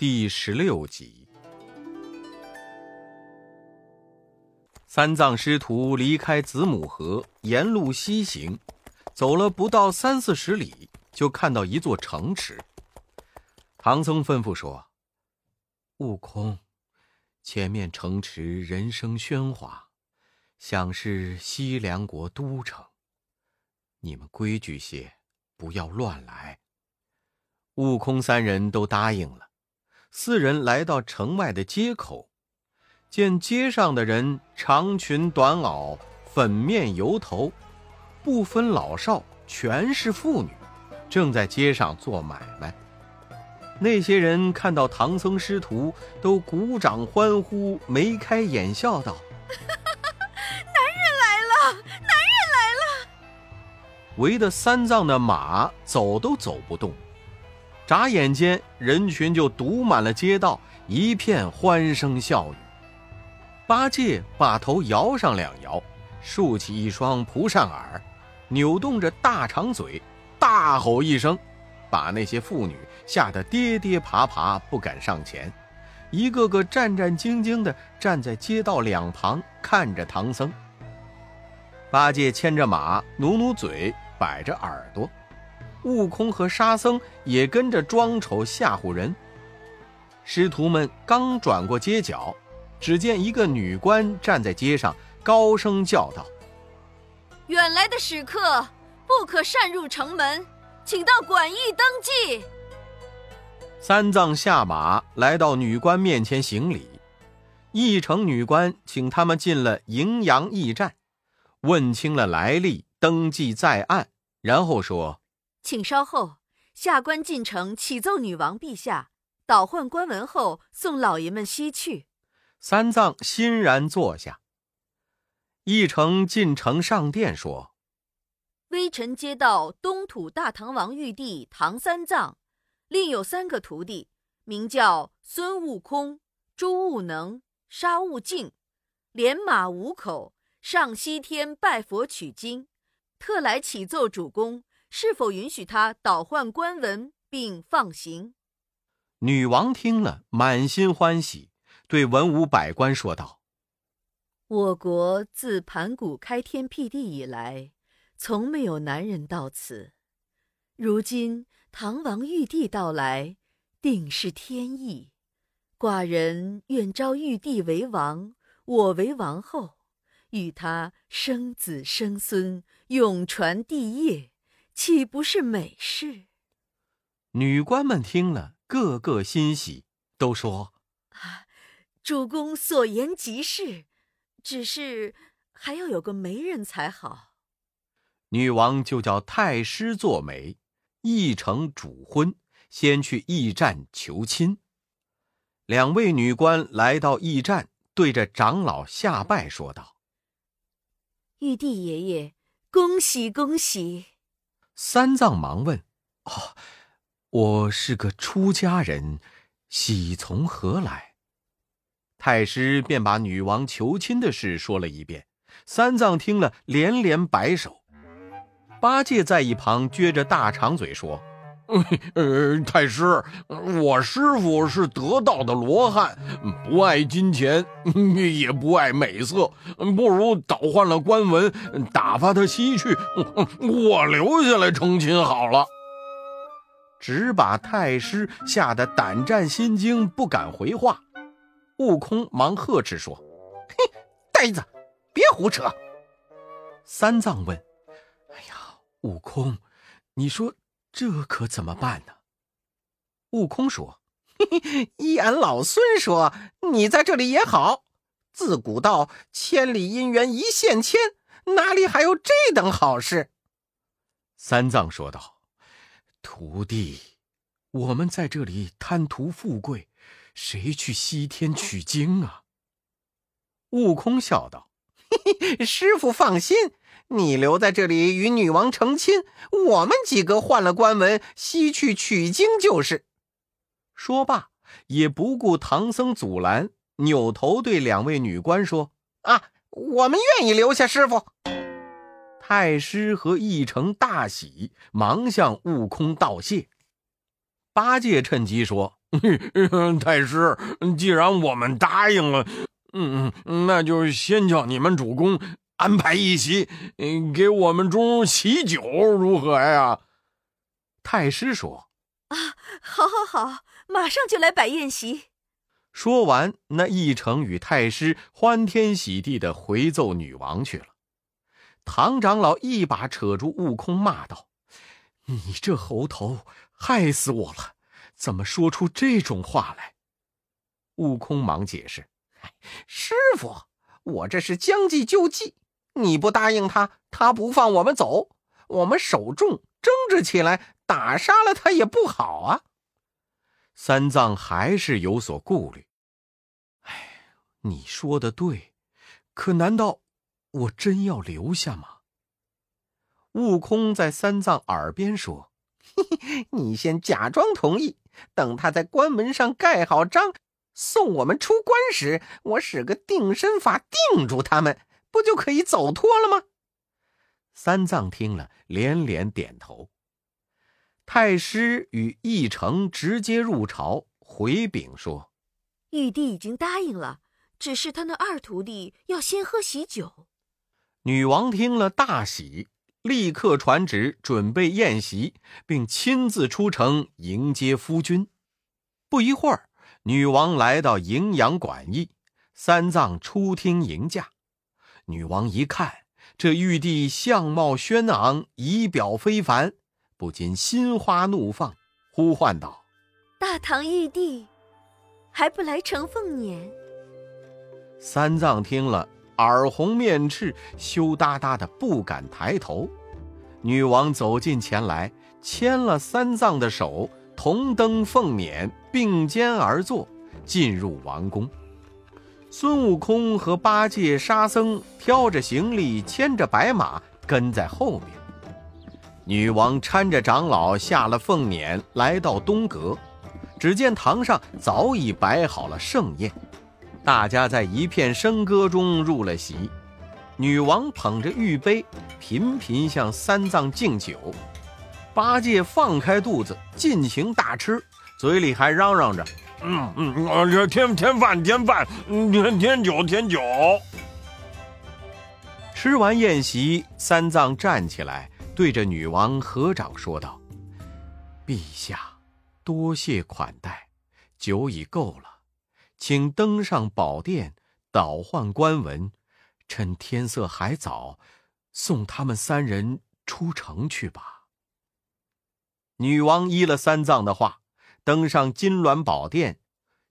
第十六集。三藏师徒离开子母河，沿路西行，走了不到三四十里，就看到一座城池。唐僧吩咐说：“悟空，前面城池人声喧哗，想是西凉国都城。你们规矩些，不要乱来。”悟空三人都答应了。四人来到城外的街口。见街上的人长裙短袄，粉面油头，不分老少，全是妇女，正在街上做买卖。那些人看到唐僧师徒，都鼓掌欢呼，眉开眼笑道：“男人来了，男人来了！”围得三藏的马走都走不动。眨眼间，人群就堵满了街道，一片欢声笑语。八戒把头摇上两摇，竖起一双蒲扇耳，扭动着大长嘴，大吼一声，把那些妇女吓得跌跌爬爬，不敢上前，一个个战战兢兢地站在街道两旁看着唐僧。八戒牵着马，努努嘴，摆着耳朵，悟空和沙僧也跟着装丑吓唬人。师徒们刚转过街角。只见一个女官站在街上，高声叫道：“远来的使客不可擅入城门，请到馆驿登记。”三藏下马，来到女官面前行礼。驿城女官请他们进了荥阳驿站，问清了来历，登记在案，然后说：“请稍后，下官进城启奏女王陛下，倒换官文后，送老爷们西去。”三藏欣然坐下。一城进城上殿说：“微臣接到东土大唐王玉帝唐三藏，另有三个徒弟，名叫孙悟空、朱悟能、沙悟净，连马五口上西天拜佛取经，特来启奏主公，是否允许他倒换官文并放行？”女王听了，满心欢喜。对文武百官说道：“我国自盘古开天辟地以来，从没有男人到此。如今唐王玉帝到来，定是天意。寡人愿招玉帝为王，我为王后，与他生子生孙，永传帝业，岂不是美事？”女官们听了，个个欣喜，都说：“啊！”主公所言极是，只是还要有个媒人才好。女王就叫太师做媒，议成主婚，先去驿站求亲。两位女官来到驿站，对着长老下拜，说道：“玉帝爷爷，恭喜恭喜！”三藏忙问：“哦，我是个出家人，喜从何来？”太师便把女王求亲的事说了一遍，三藏听了连连摆手。八戒在一旁撅着大长嘴说：“ 呃，太师，我师傅是得道的罗汉，不爱金钱，也不爱美色，不如倒换了官文，打发他西去，我留下来成亲好了。”只把太师吓得胆战心惊，不敢回话。悟空忙呵斥说：“嘿，呆子，别胡扯！”三藏问：“哎呀，悟空，你说这可怎么办呢？”悟空说：“嘿嘿，依俺老孙说，你在这里也好。自古道千里姻缘一线牵，哪里还有这等好事？”三藏说道：“徒弟，我们在这里贪图富贵。”谁去西天取经啊？悟空笑道：“嘿嘿，师傅放心，你留在这里与女王成亲，我们几个换了官文西去取经就是。”说罢，也不顾唐僧阻拦，扭头对两位女官说：“啊，我们愿意留下师傅。”太师和义成大喜，忙向悟空道谢。八戒趁机说。太师，既然我们答应了，嗯嗯，那就先叫你们主公安排一席，给我们中喜酒，如何呀？太师说：“啊，好，好，好，马上就来摆宴席。”说完，那一成与太师欢天喜地的回奏女王去了。唐长老一把扯住悟空，骂道：“你这猴头，害死我了！怎么说出这种话来？”悟空忙解释：“师傅，我这是将计就计，你不答应他，他不放我们走，我们手重争执起来，打杀了他也不好啊。”三藏还是有所顾虑。哎，你说的对，可难道我真要留下吗？悟空在三藏耳边说：“嘿嘿你先假装同意，等他在关门上盖好章，送我们出关时，我使个定身法定住他们，不就可以走脱了吗？”三藏听了，连连点头。太师与义成直接入朝回禀说：“玉帝已经答应了，只是他那二徒弟要先喝喜酒。”女王听了大喜，立刻传旨准备宴席，并亲自出城迎接夫君。不一会儿，女王来到荥阳馆驿，三藏出厅迎驾。女王一看，这玉帝相貌轩昂，仪表非凡。不禁心花怒放，呼唤道：“大唐玉帝，还不来承凤辇？”三藏听了，耳红面赤，羞答答的不敢抬头。女王走近前来，牵了三藏的手，同登凤辇，并肩而坐，进入王宫。孙悟空和八戒、沙僧挑着行李，牵着白马，跟在后面。女王搀着长老下了凤辇，来到东阁。只见堂上早已摆好了盛宴，大家在一片笙歌中入了席。女王捧着玉杯，频频向三藏敬酒。八戒放开肚子，尽情大吃，嘴里还嚷嚷着：“嗯嗯，这添添饭，添饭，添添酒，添酒。”吃完宴席，三藏站起来。对着女王合掌说道：“陛下，多谢款待，酒已够了，请登上宝殿，倒换官文。趁天色还早，送他们三人出城去吧。”女王依了三藏的话，登上金銮宝殿，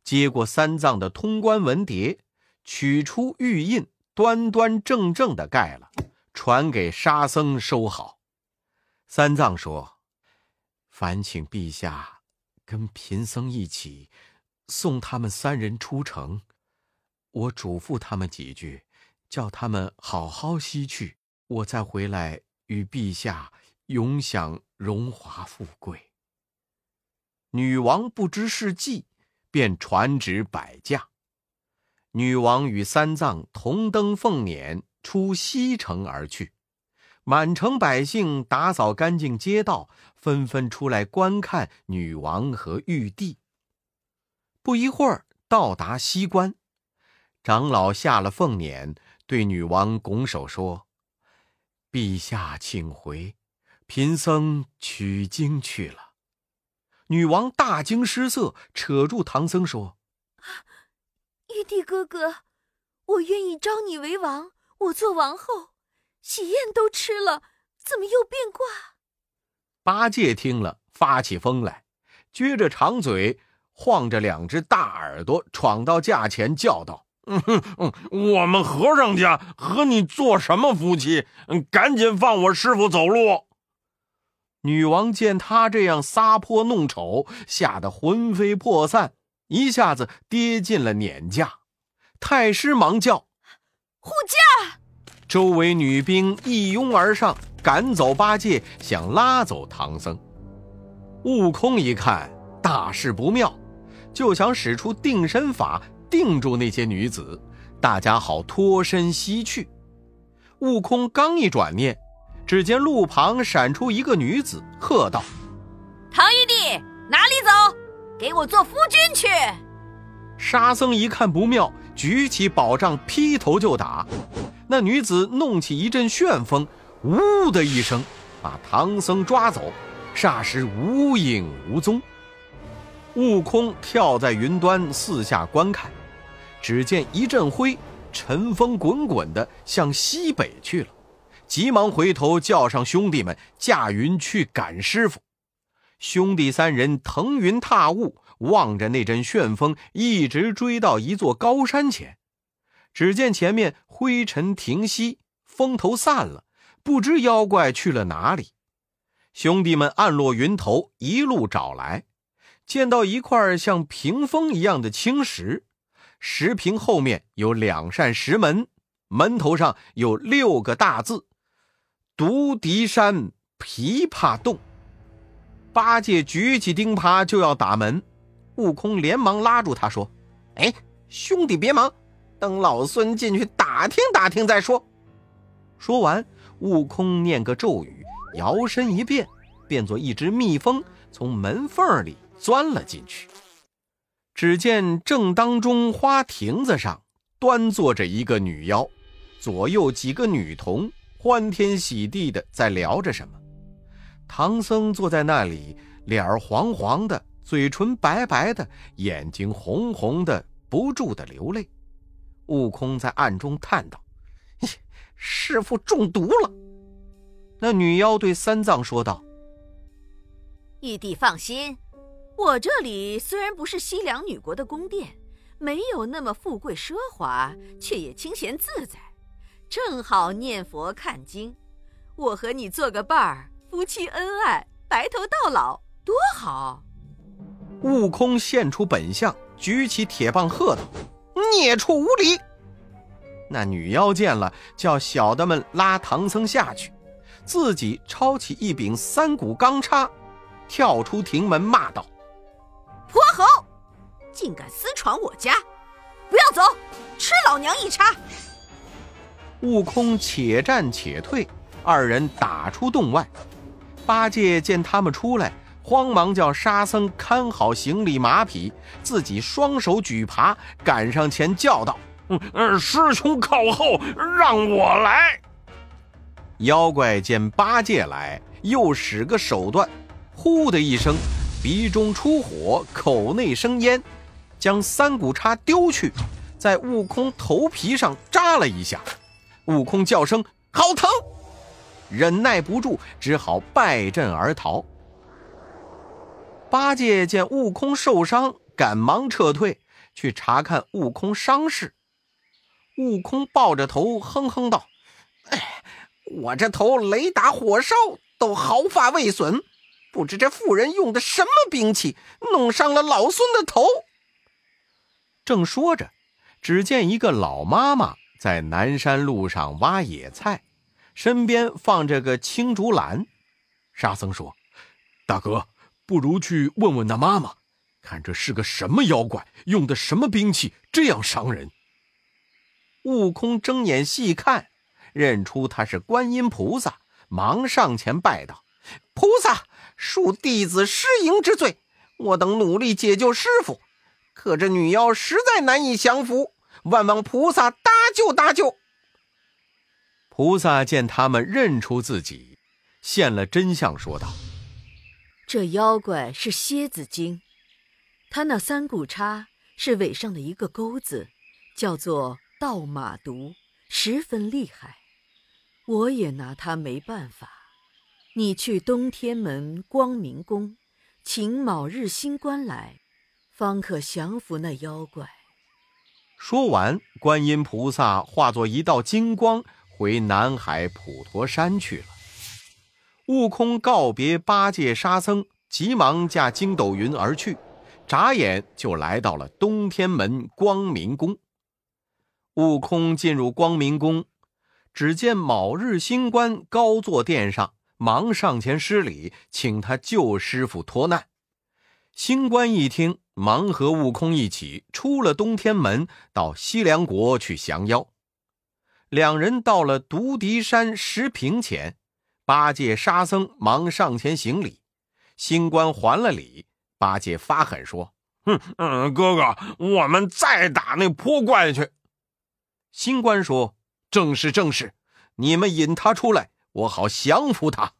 接过三藏的通关文牒，取出玉印，端端正正的盖了，传给沙僧收好。三藏说：“烦请陛下跟贫僧一起送他们三人出城。我嘱咐他们几句，叫他们好好西去，我再回来与陛下永享荣华富贵。”女王不知是计，便传旨摆驾。女王与三藏同登凤辇，出西城而去。满城百姓打扫干净街道，纷纷出来观看女王和玉帝。不一会儿，到达西关，长老下了凤辇，对女王拱手说：“陛下请回，贫僧取经去了。”女王大惊失色，扯住唐僧说：“玉帝哥哥，我愿意招你为王，我做王后。”喜宴都吃了，怎么又变卦？八戒听了，发起疯来，撅着长嘴，晃着两只大耳朵，闯到架前，叫道：“嗯哼，我们和尚家和你做什么夫妻？赶紧放我师傅走路！”女王见他这样撒泼弄丑，吓得魂飞魄散，一下子跌进了碾架。太师忙叫：“护驾！”周围女兵一拥而上，赶走八戒，想拉走唐僧。悟空一看大事不妙，就想使出定身法定住那些女子，大家好脱身西去。悟空刚一转念，只见路旁闪出一个女子，喝道：“唐玉帝哪里走？给我做夫君去！沙僧一看不妙，举起宝杖劈头就打。那女子弄起一阵旋风，呜的一声，把唐僧抓走，霎时无影无踪。悟空跳在云端四下观看，只见一阵灰，尘风滚滚的向西北去了，急忙回头叫上兄弟们驾云去赶师傅。兄弟三人腾云踏雾，望着那阵旋风，一直追到一座高山前。只见前面灰尘停息，风头散了，不知妖怪去了哪里。兄弟们暗落云头，一路找来，见到一块像屏风一样的青石，石屏后面有两扇石门，门头上有六个大字：“独敌山琵琶洞。”八戒举起钉耙就要打门，悟空连忙拉住他说：“哎，兄弟别忙。”等老孙进去打听打听再说。说完，悟空念个咒语，摇身一变，变作一只蜜蜂，从门缝里钻了进去。只见正当中花亭子上端坐着一个女妖，左右几个女童欢天喜地的在聊着什么。唐僧坐在那里，脸儿黄黄的，嘴唇白白的，眼睛红红的，不住的流泪。悟空在暗中叹道：“师傅中毒了。”那女妖对三藏说道：“玉帝放心，我这里虽然不是西凉女国的宫殿，没有那么富贵奢华，却也清闲自在，正好念佛看经。我和你做个伴儿，夫妻恩爱，白头到老，多好！”悟空现出本相，举起铁棒喝道。孽畜无礼！那女妖见了，叫小的们拉唐僧下去，自己抄起一柄三股钢叉，跳出亭门骂道：“泼猴，竟敢私闯我家！不要走，吃老娘一叉！”悟空且战且退，二人打出洞外。八戒见他们出来。慌忙叫沙僧看好行李马匹，自己双手举耙赶上前叫道：“嗯，师兄靠后，让我来。”妖怪见八戒来，又使个手段，呼的一声，鼻中出火，口内生烟，将三股叉丢去，在悟空头皮上扎了一下。悟空叫声好疼，忍耐不住，只好败阵而逃。八戒见悟空受伤，赶忙撤退去查看悟空伤势。悟空抱着头哼哼道：“哎，我这头雷打火烧都毫发未损，不知这妇人用的什么兵器，弄伤了老孙的头。”正说着，只见一个老妈妈在南山路上挖野菜，身边放着个青竹篮。沙僧说：“大哥。”不如去问问那妈妈，看这是个什么妖怪，用的什么兵器，这样伤人。悟空睁眼细看，认出他是观音菩萨，忙上前拜道：“菩萨，恕弟子失迎之罪，我等努力解救师傅，可这女妖实在难以降服，万望菩萨搭救搭救。”菩萨见他们认出自己，现了真相，说道。这妖怪是蝎子精，他那三股叉是尾上的一个钩子，叫做倒马毒，十分厉害。我也拿他没办法。你去东天门光明宫，请卯日星官来，方可降服那妖怪。说完，观音菩萨化作一道金光，回南海普陀山去了。悟空告别八戒、沙僧，急忙驾筋斗云而去，眨眼就来到了东天门光明宫。悟空进入光明宫，只见卯日星官高坐殿上，忙上前施礼，请他救师傅脱难。星官一听，忙和悟空一起出了东天门，到西凉国去降妖。两人到了独敌山石屏前。八戒、沙僧忙上前行礼，星官还了礼，八戒发狠说：“哼，嗯，哥哥，我们再打那泼怪去。”星官说：“正是正是，你们引他出来，我好降服他。”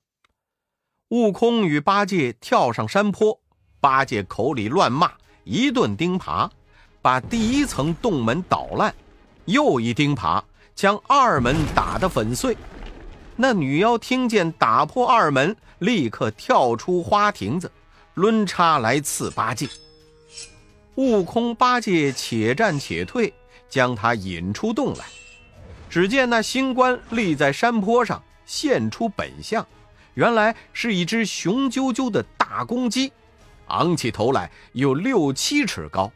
悟空与八戒跳上山坡，八戒口里乱骂，一顿钉耙，把第一层洞门捣烂，又一钉耙将二门打得粉碎。那女妖听见打破二门，立刻跳出花亭子，抡叉来刺八戒。悟空、八戒且战且退，将他引出洞来。只见那星官立在山坡上，现出本相。原来是一只雄赳赳的大公鸡，昂起头来有六七尺高。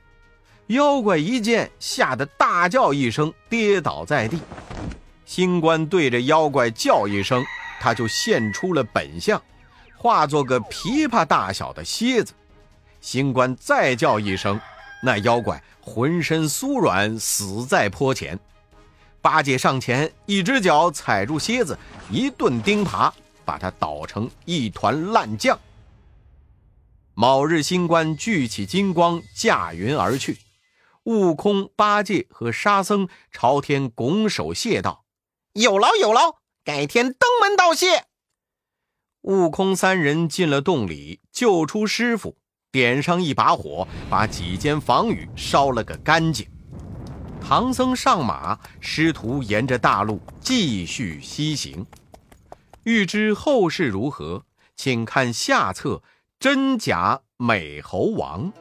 妖怪一见，吓得大叫一声，跌倒在地。星官对着妖怪叫一声，他就现出了本相，化作个琵琶大小的蝎子。星官再叫一声，那妖怪浑身酥软，死在坡前。八戒上前，一只脚踩住蝎子，一顿钉耙。把它捣成一团烂酱。卯日，星官聚起金光，驾云而去。悟空、八戒和沙僧朝天拱手谢道：“有劳有劳，改天登门道谢。”悟空三人进了洞里，救出师傅，点上一把火，把几间房宇烧了个干净。唐僧上马，师徒沿着大路继续西行。欲知后事如何，请看下册《真假美猴王》。